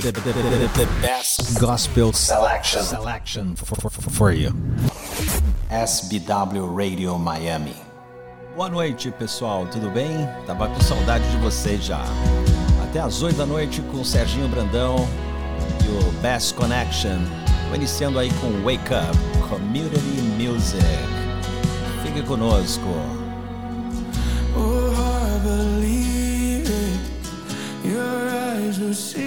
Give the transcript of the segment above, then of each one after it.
the best gospel selection, selection for, for, for you. SBW Radio Miami. Boa noite, pessoal. Tudo bem? Tava com saudade de vocês já. Até às 8 da noite com o Serginho Brandão e o Best Connection. Vou iniciando aí com Wake Up Community Music. Fique conosco. Oh, I believe it. Your eyes will see.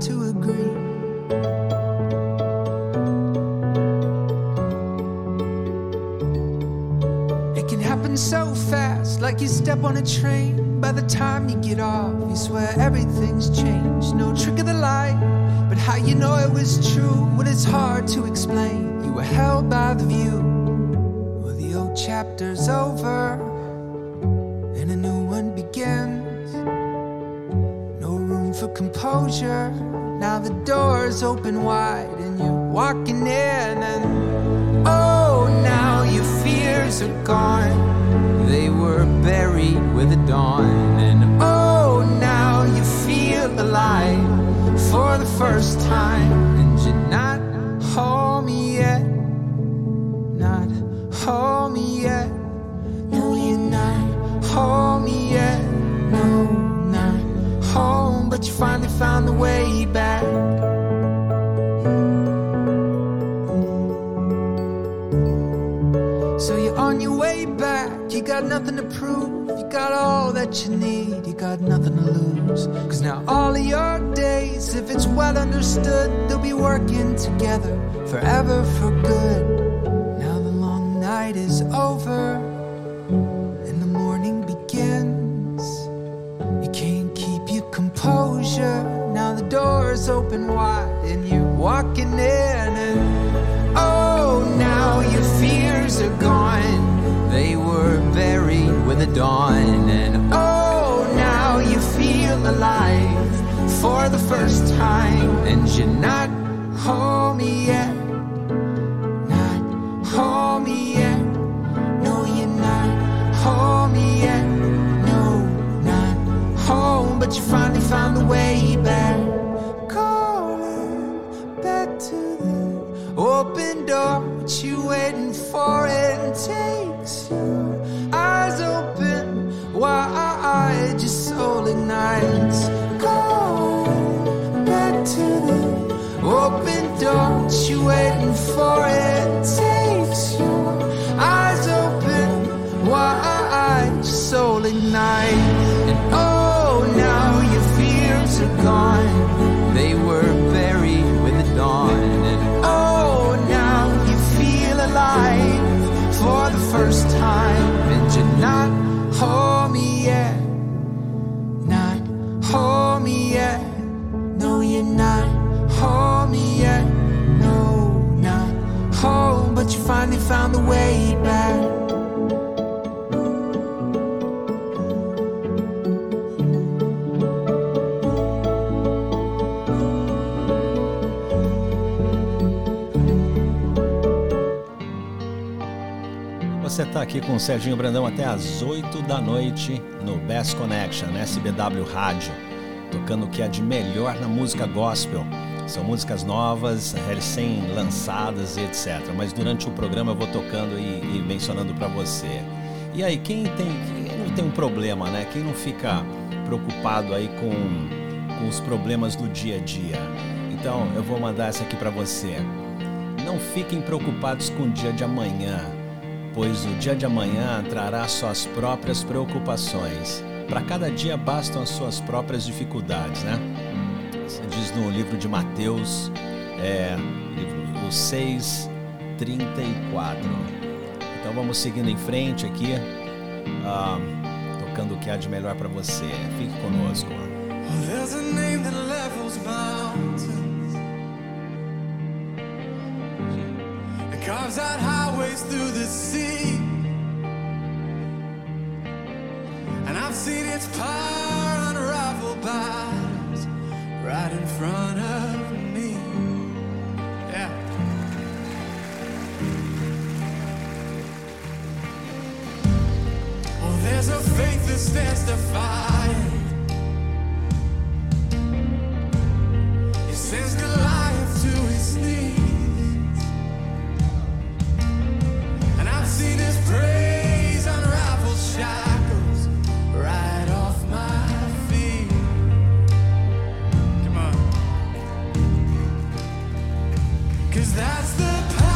to agree. It can happen so fast, like you step on a train. By the time you get off, you swear everything's changed. No trick of the light, but how you know it was true when it's hard. Open wide, that you need. You got nothing to lose. Cause now all of your days, if it's well understood, they'll be working together forever for good. Now the long night is over and the morning begins. You can't keep your composure. Now the door's open wide and you're walking in and oh now your fears are gone. They were buried with the dawn first time. And you're not for? It aqui com o Serginho Brandão até às 8 da noite no Best Connection, SBW Rádio, tocando o que é de melhor na música gospel. São músicas novas, recém-lançadas e etc. Mas durante o programa eu vou tocando e, e mencionando para você. E aí, quem tem, quem não tem um problema, né? Quem não fica preocupado aí com, com os problemas do dia a dia? Então, eu vou mandar essa aqui para você. Não fiquem preocupados com o dia de amanhã pois o dia de amanhã trará suas próprias preocupações. Para cada dia bastam as suas próprias dificuldades, né? Isso diz no livro de Mateus, é, livro 6, 34. Então vamos seguindo em frente aqui, ah, tocando o que há de melhor para você. Fique conosco. Oh, carves out highways through the sea. And I've seen its power unraveled by right in front Cause that's the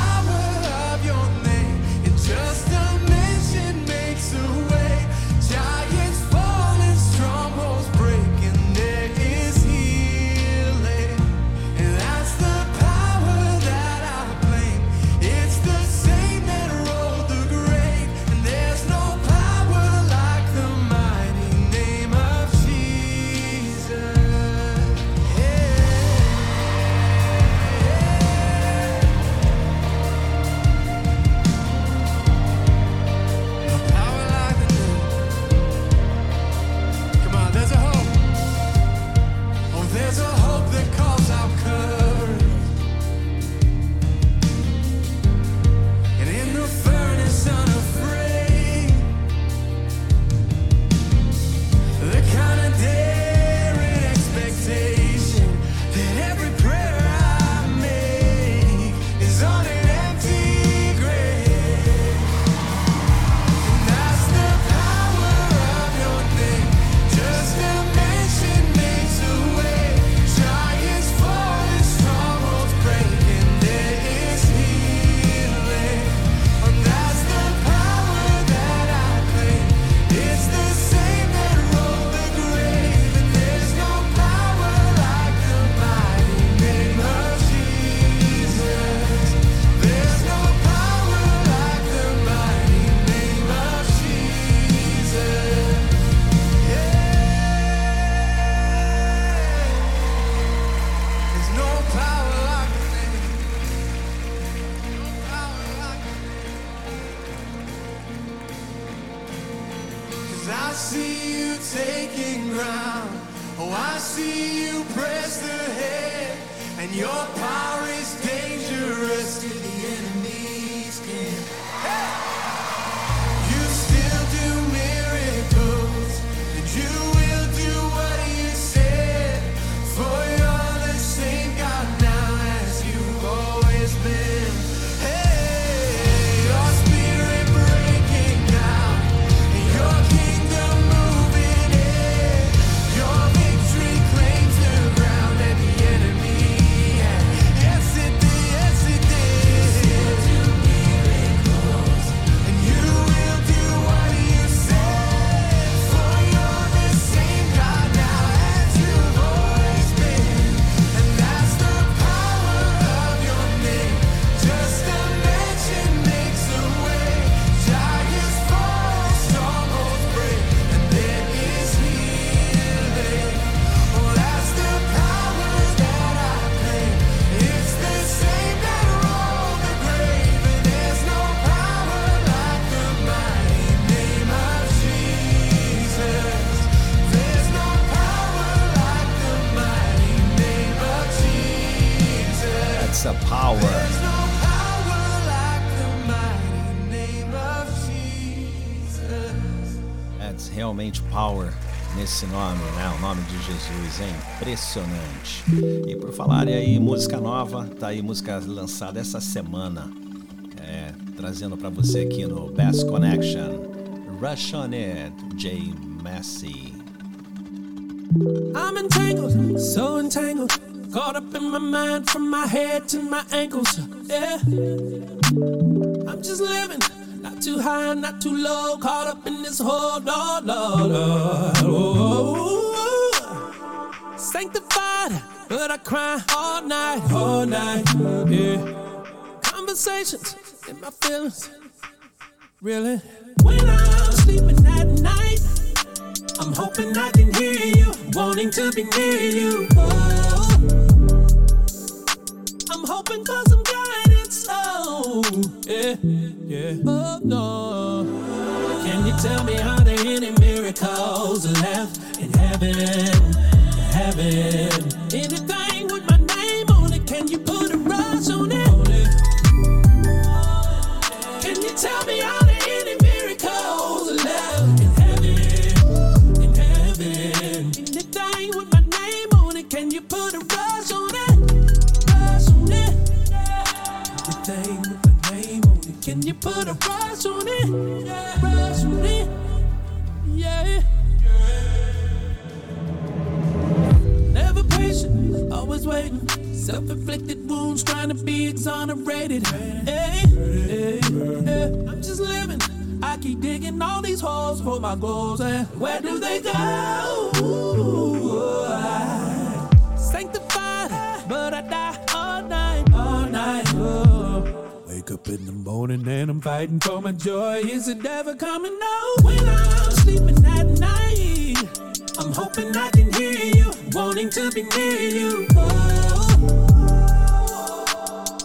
your nesse nome, né? O nome de Jesus, é impressionante. E por falar aí, música nova, tá aí música lançada essa semana. É, trazendo pra você aqui no Bass Connection. Rush on It, J. Massey. I'm entangled, so entangled. Caught up in my mind from my head to my ankles. Yeah. I'm just living, not too high, not too low. Caught up in this whole Lord, Lord, Lord. Sanctified, but I cry all night, all night. Yeah. Conversations in my feelings. Really? When I'm sleeping at night. I'm hoping I can hear you, wanting to be near you. Oh, I'm hoping for some guidance. Oh, yeah, yeah. Oh, no. Can you tell me how there any miracles left in heaven? Can you put a rush on it? Can always waiting. Self-inflicted wounds, trying to be exonerated. Hey, hey, hey. I'm just living. I keep digging all these holes for my goals, and where do they go? Sanctified, but I die all night, all night. Oh. Wake up in the morning and I'm fighting for my joy. Is it ever coming? No. When I'm sleeping night, I'm hoping I can hear you, wanting to be near you. Oh.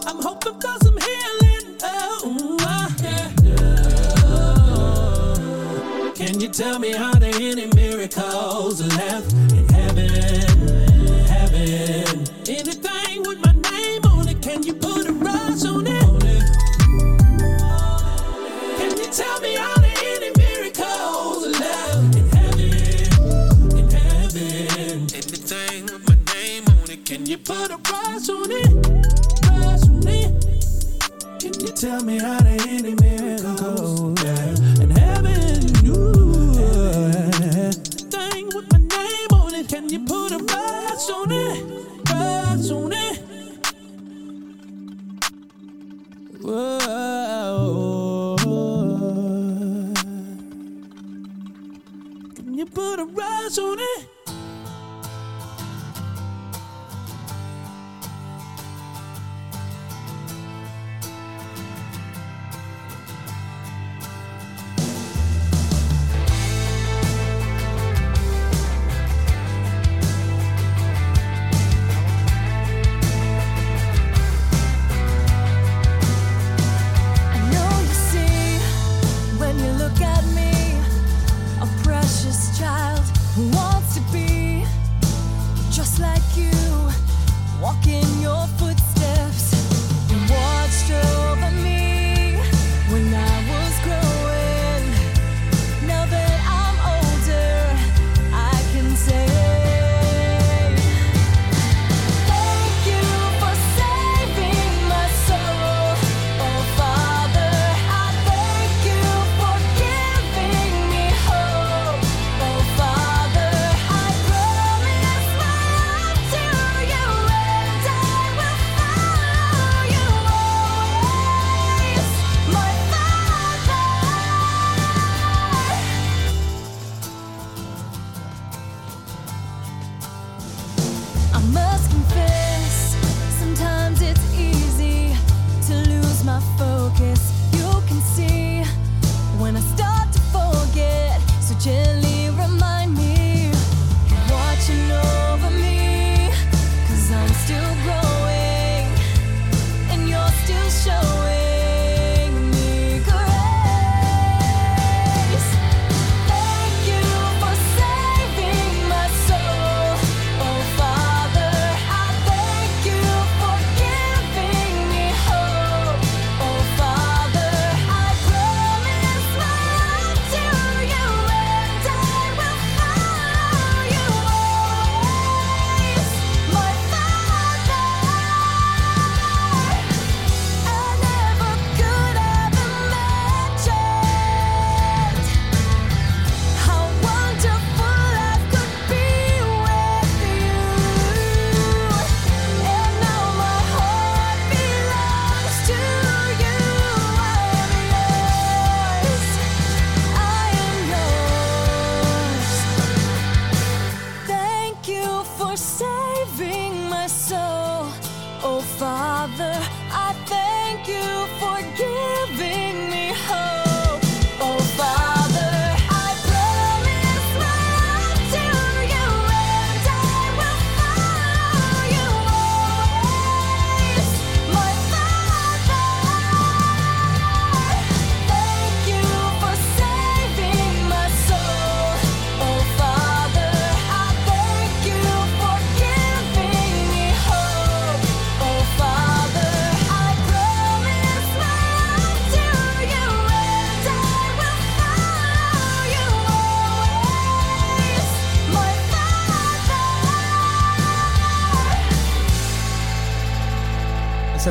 I'm hoping for some healing. Oh, ah, yeah. Can you tell me how there any miracles left you put a price on it? Rush on it. Can you tell me how there any miracles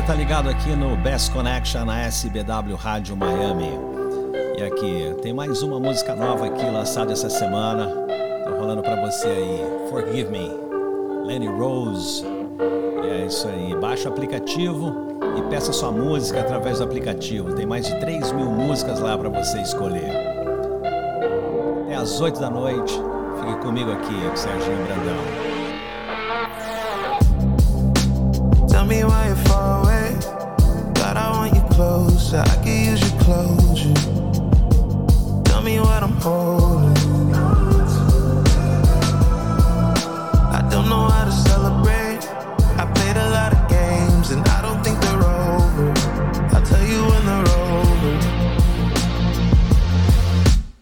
tá ligado aqui no Best Connection na SBW Rádio Miami. E aqui tem mais uma música nova aqui lançada essa semana. Tô rolando pra você aí. Forgive Me, Lenny Rose. E é isso aí. Baixa o aplicativo e peça sua música através do aplicativo. Tem mais de 3 mil músicas lá pra você escolher. É às 8 da noite. Fique comigo aqui, Serginho Brandão. Tell me why closer. I could use your closure. Tell me what I'm holding. I don't know how to celebrate. I played a lot of games and I don't think they're over. I'll tell you when they're over.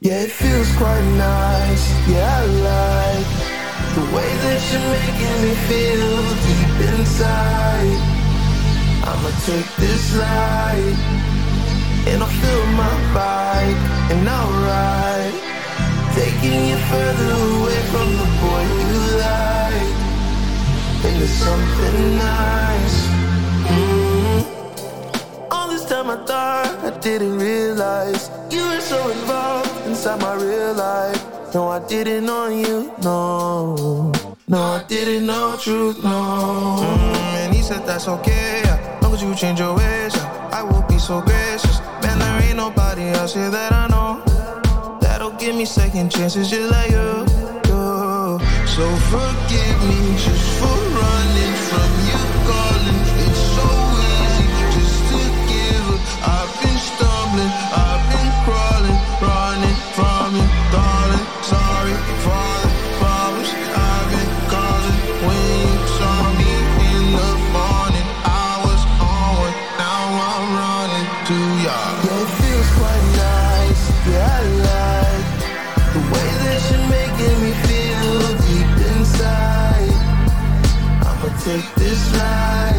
Yeah, it feels quite nice. Yeah, I like the way that you're making me feel deep inside. I'ma take this ride and I'll fill my bike and I'll ride, taking you further away from the boy you like into something nice. Mm. All this time I thought I didn't realize you were so involved inside my real life. No, I didn't know you, no. No, I didn't know truth, no. Mm, and he said that's okay, yeah. Long as you change your ways, yeah. I will be so gracious. Nobody else here that I know that'll give me second chances just like you. you. So forgive me just for take this ride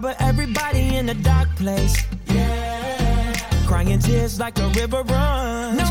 barber, everybody in a dark place. Yeah. Crying tears like a river run. No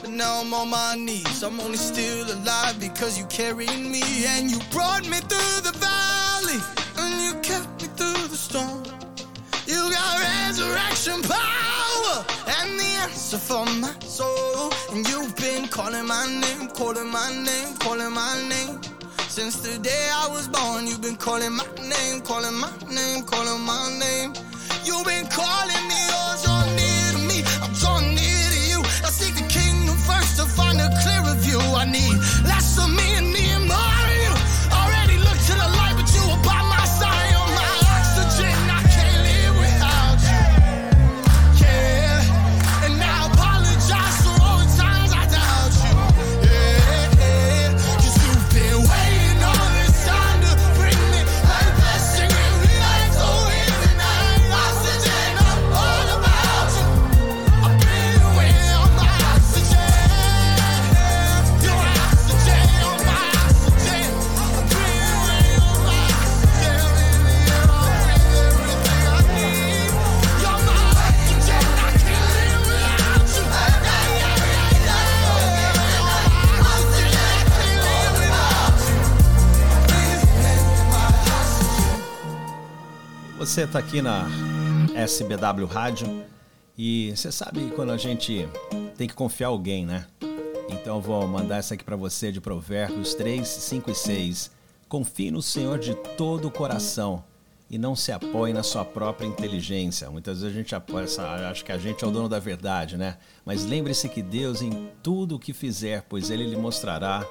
but now I'm on my knees. I'm only still alive because you carried me and you brought me through the valley and you kept me through the storm. You got resurrection power and the answer for my soul. And you've been calling my name, calling my name, calling my name. Since the day I was born, you've been calling my name, calling my name, calling my name. You've been calling me, oh, draw near a clearer view. I need less of me and me Você está aqui na SBW Rádio e você sabe quando a gente tem que confiar alguém, né? Então vou mandar essa aqui para você de Provérbios 3, 5 e 6. Confie no Senhor de todo o coração e não se apoie na sua própria inteligência. Muitas vezes a gente apoia, acha que a gente é o dono da verdade, né? Mas lembre-se que Deus em tudo o que fizer, pois ele lhe mostrará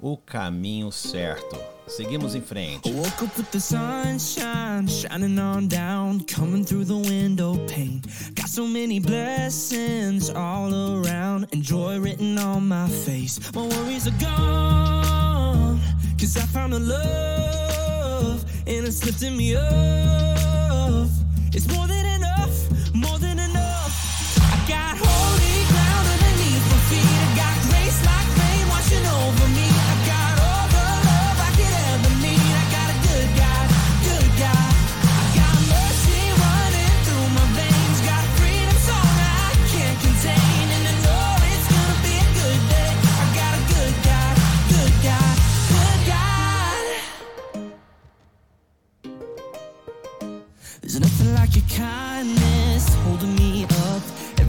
o caminho certo. Seguimos em frente. Woke up with the sunshine shining on down, coming through the window pane. Got so many blessings all around, and joy written on my face. My worries are gone, cause I found a love, and it's lifting me up. It's more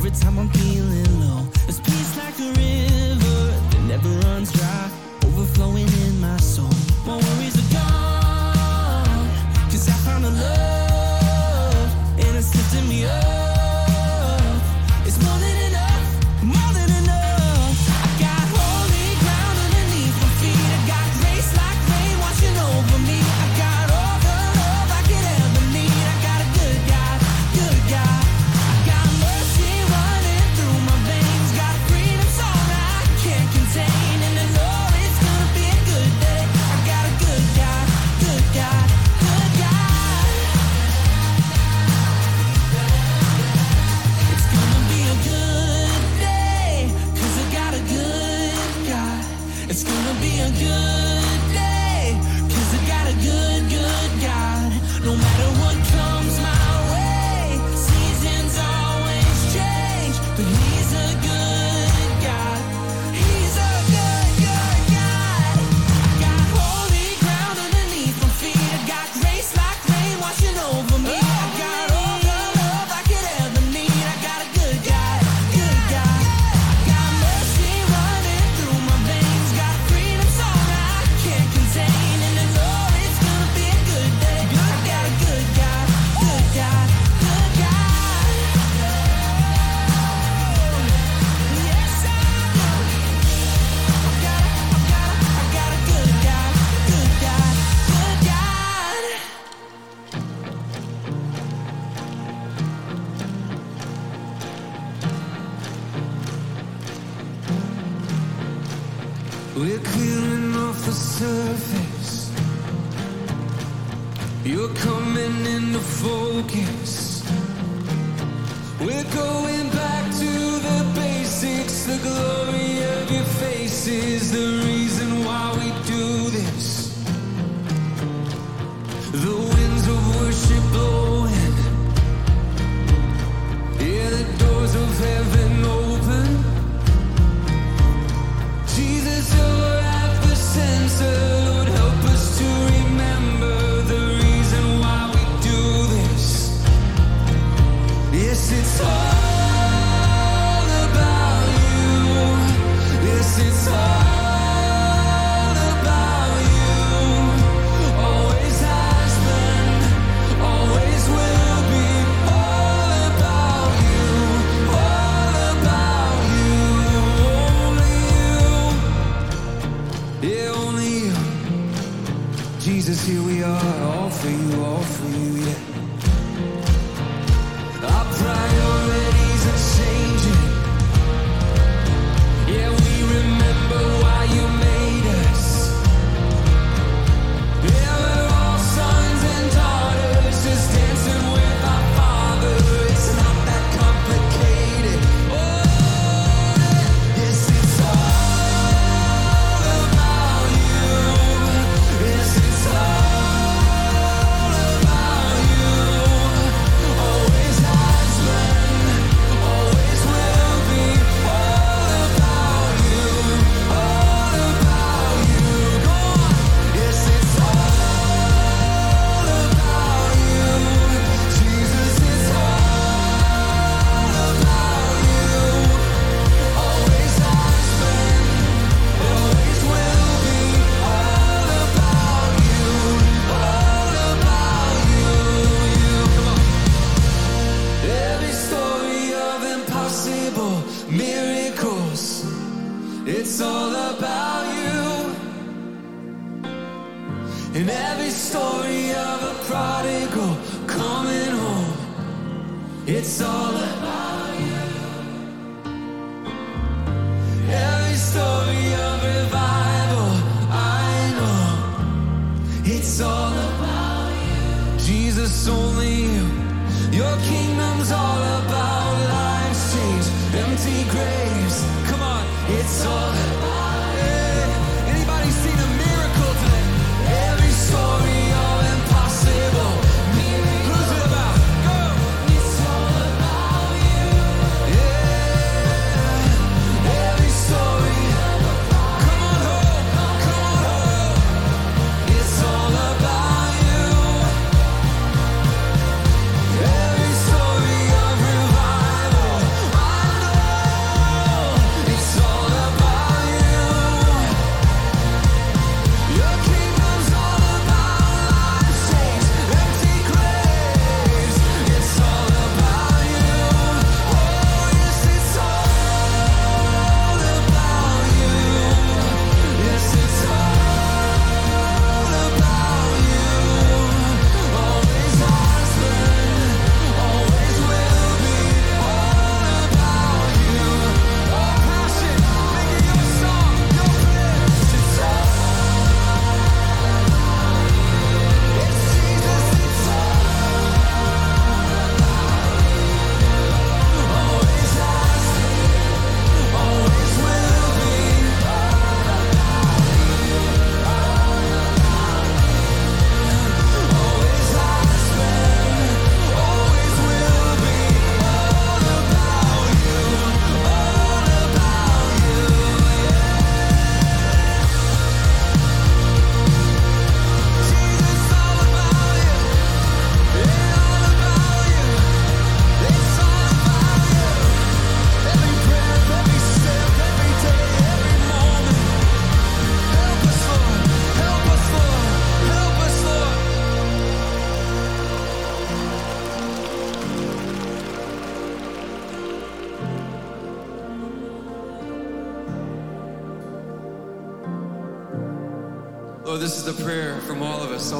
Every time I'm feeling low, it's peace like a river. It's gonna be a good day, cause I got a good, good God. No matter what comes my you awful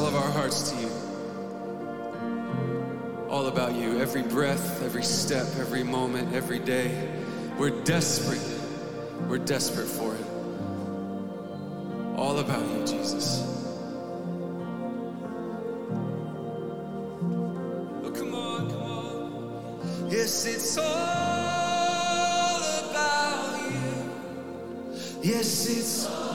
all of all our hearts to you. All about you, every breath, every step, every moment, every day. We're desperate. We're desperate for it. All about you, Jesus. Oh, come on, come on. Yes, it's all about you. Yes, it's always,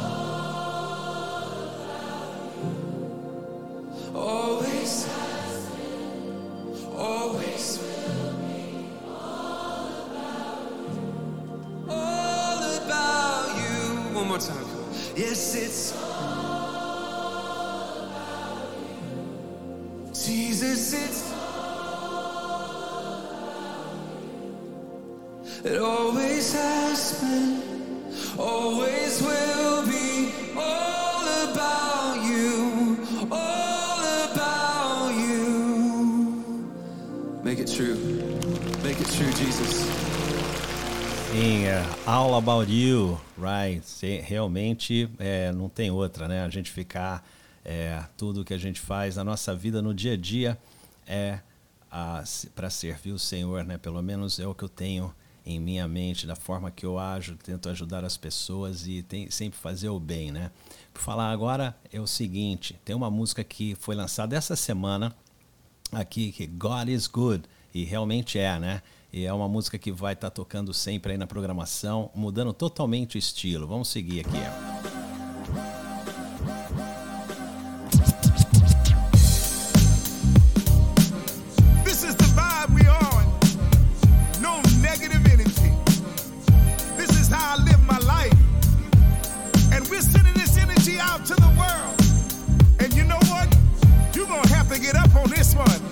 All About You, right? Realmente é, não tem outra, né? A gente ficar, é, tudo que a gente faz na nossa vida, no dia a dia, é para servir o Senhor, né? Pelo menos é o que eu tenho em minha mente, da forma que eu ajo, tento ajudar as pessoas e tem, sempre fazer o bem, né? Por falar agora é o seguinte, tem uma música que foi lançada essa semana aqui que God is Good e realmente é, né? E é uma música que vai estar tocando sempre aí na programação, mudando totalmente o estilo. Vamos seguir aqui. Out to the world. And you know what? You're going to have to get up on this one.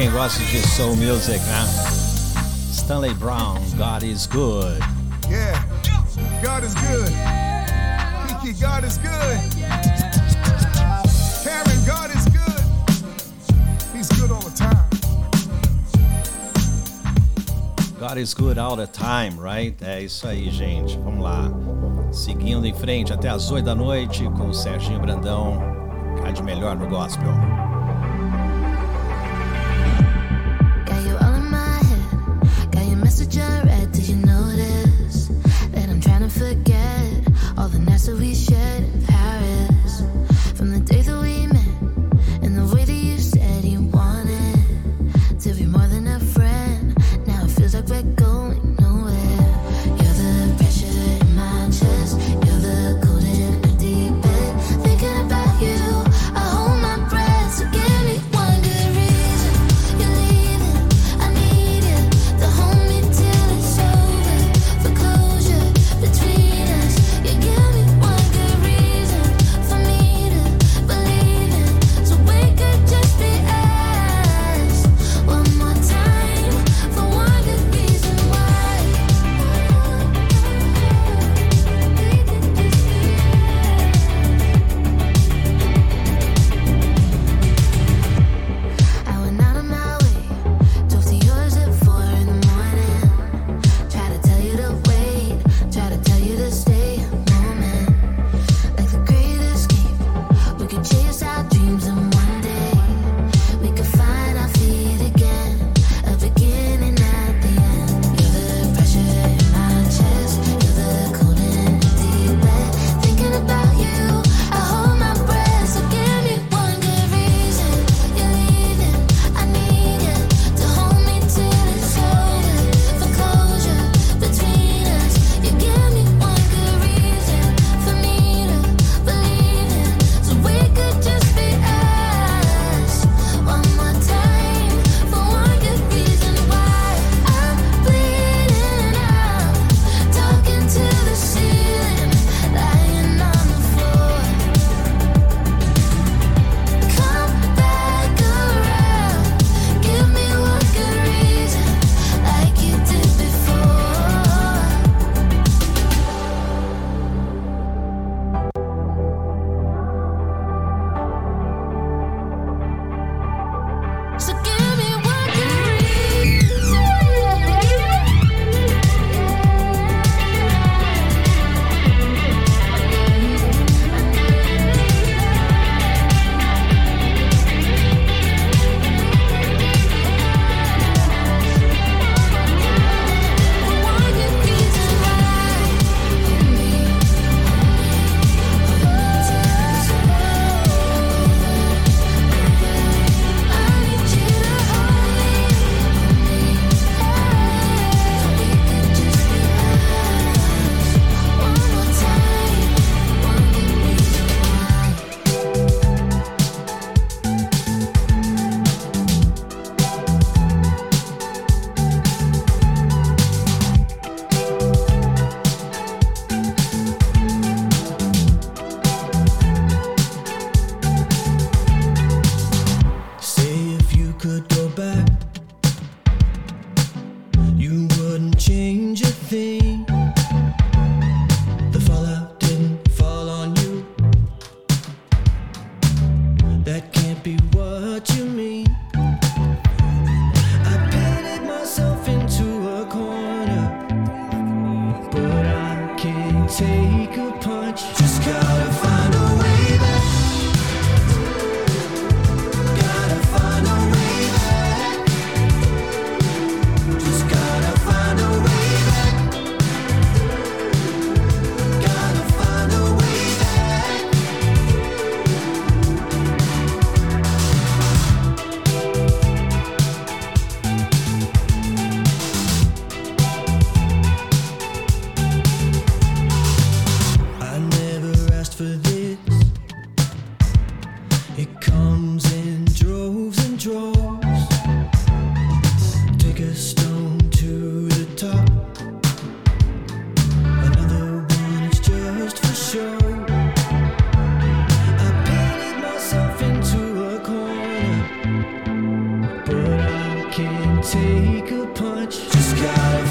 Quem gosta de soul music, né? Stanley Brown, God is good. Yeah, God is good. Kiki, God is good. Karen, God is good. He's good all the time. God is good all the time, right? É isso aí, gente. Vamos lá. Seguindo em frente até as 8 da noite com o Serginho Brandão. Cá de melhor no gospel. Take a punch. Just gotta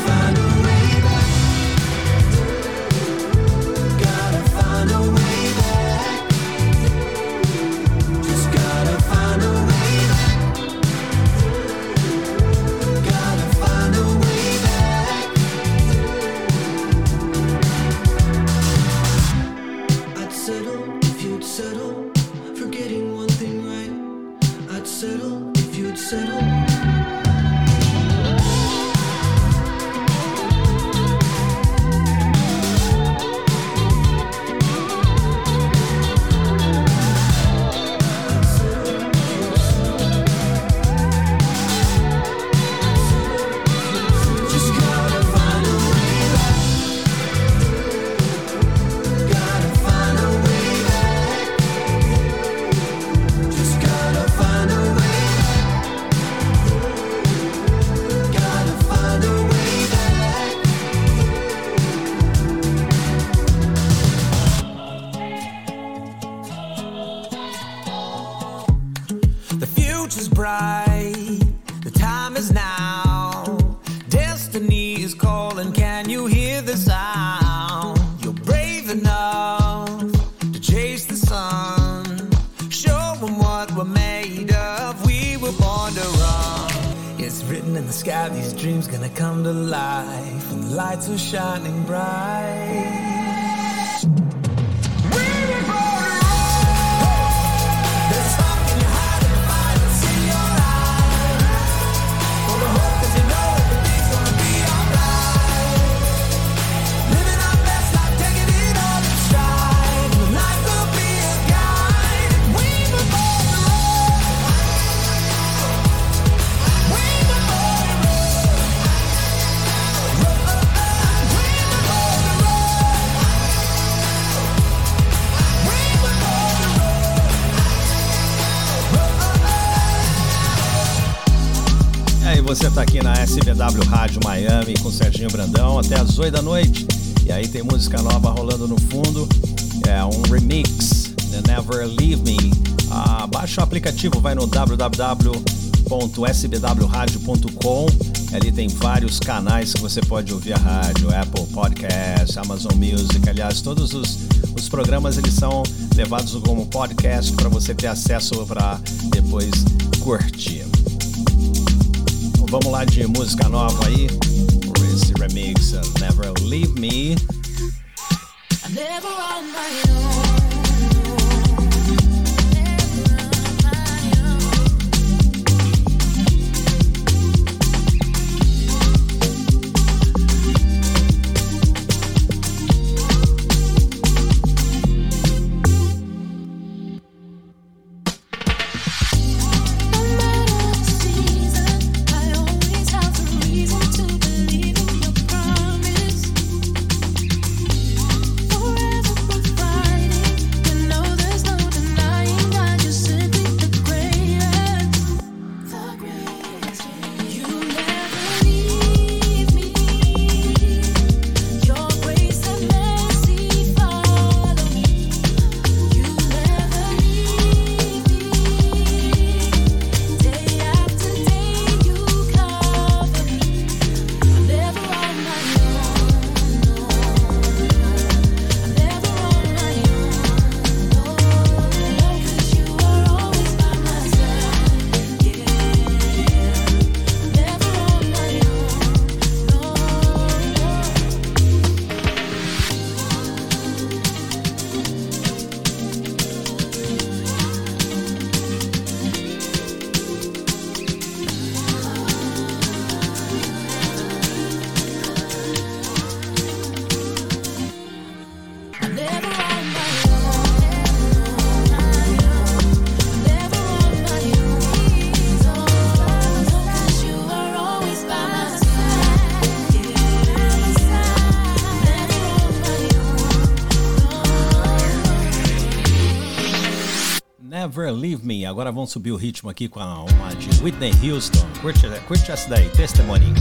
volta aqui na SBW Rádio Miami com Serginho Brandão até as 8 da noite. E aí tem música nova rolando no fundo. É um remix, The Never Leave Me. Ah, baixa o aplicativo, vai no www.sbwradio.com. Ali tem vários canais que você pode ouvir a rádio, Apple Podcast, Amazon Music, aliás, todos os, os programas eles são levados como podcast para você ter acesso para depois curtir. Vamos lá de música nova aí. Esse remix, uh, Never Leave Me. Me. Agora vamos subir o ritmo aqui com uma de Whitney Houston. Curte, curte essa daí, testemunho.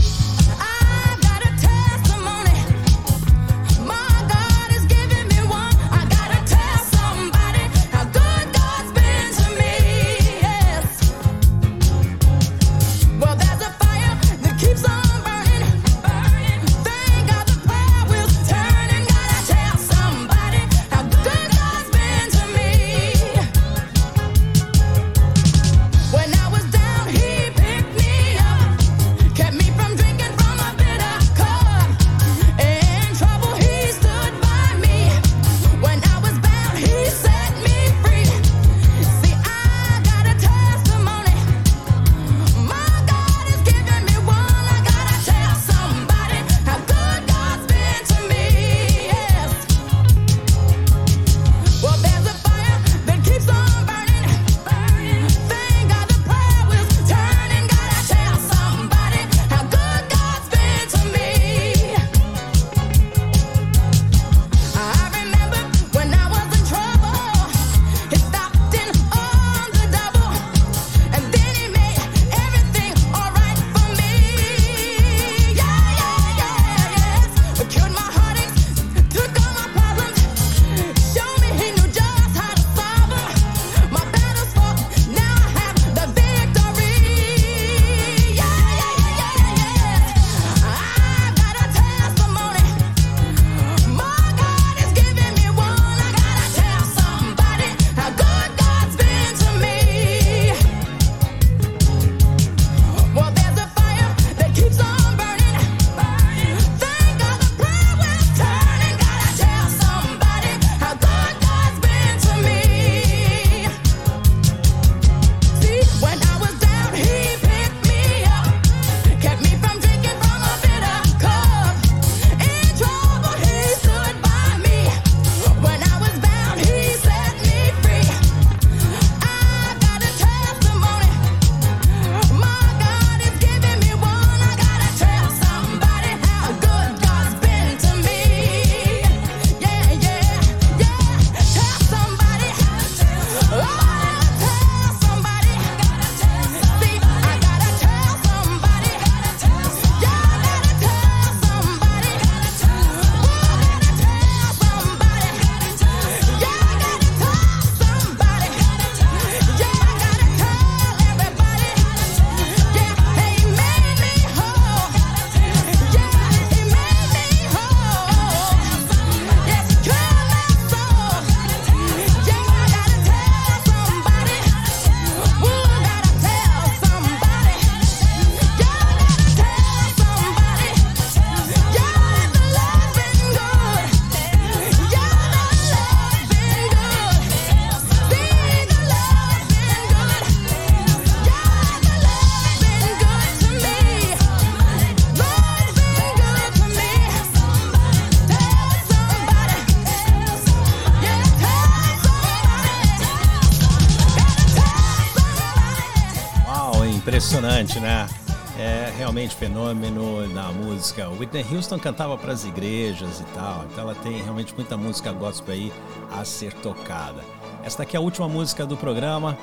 Realmente fenômeno na música. Whitney Houston cantava para as igrejas e tal, então ela tem realmente muita música gospel aí a ser tocada. Esta aqui é a última música do programa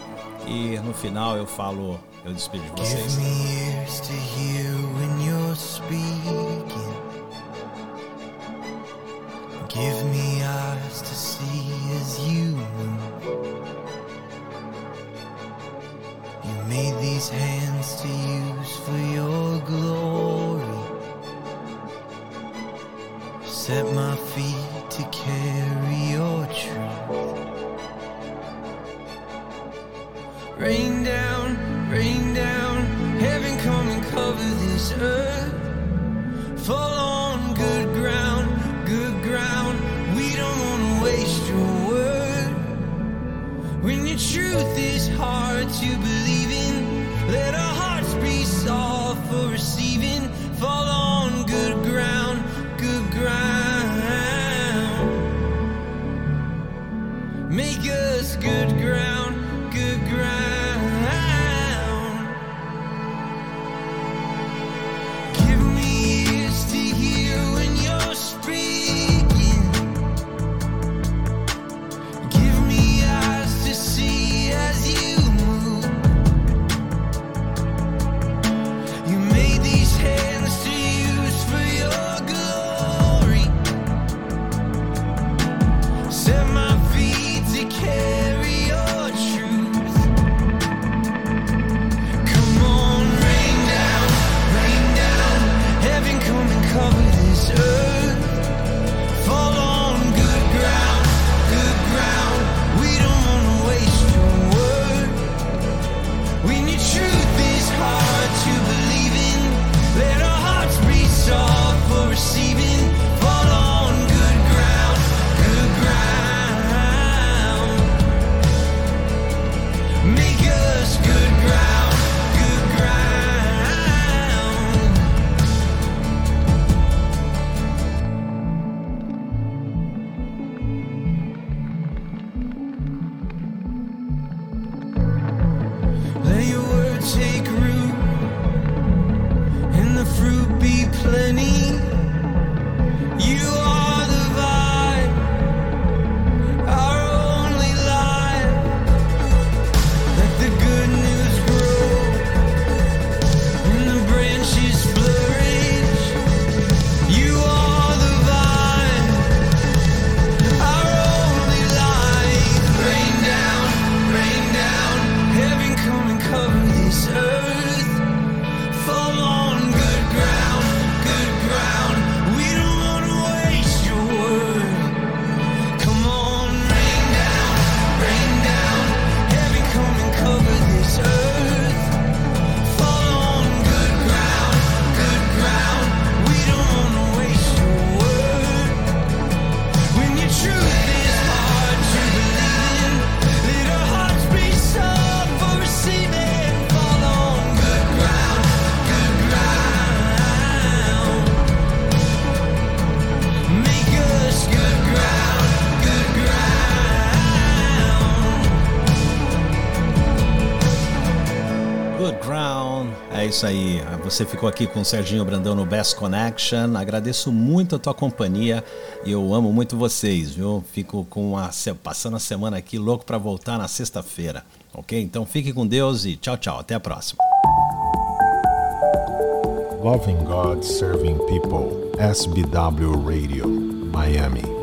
e no final eu falo, eu despejo de Give vocês. me ears to hear when you're speaking. Give made these hands to use for your glory. Set my feet to carry your truth. Rain down, rain down, heaven come and cover this earth. Fall on good ground, good ground. We don't wanna waste your word. When your truth is hard to isso aí. Você ficou aqui com o Serginho Brandão no Best Connection. Agradeço muito a tua companhia eu amo muito vocês, viu? Fico com a, passando a semana aqui louco para voltar na sexta-feira, ok? Então fique com Deus e tchau, tchau. Até a próxima. Loving God, Serving People, SBW Radio, Miami.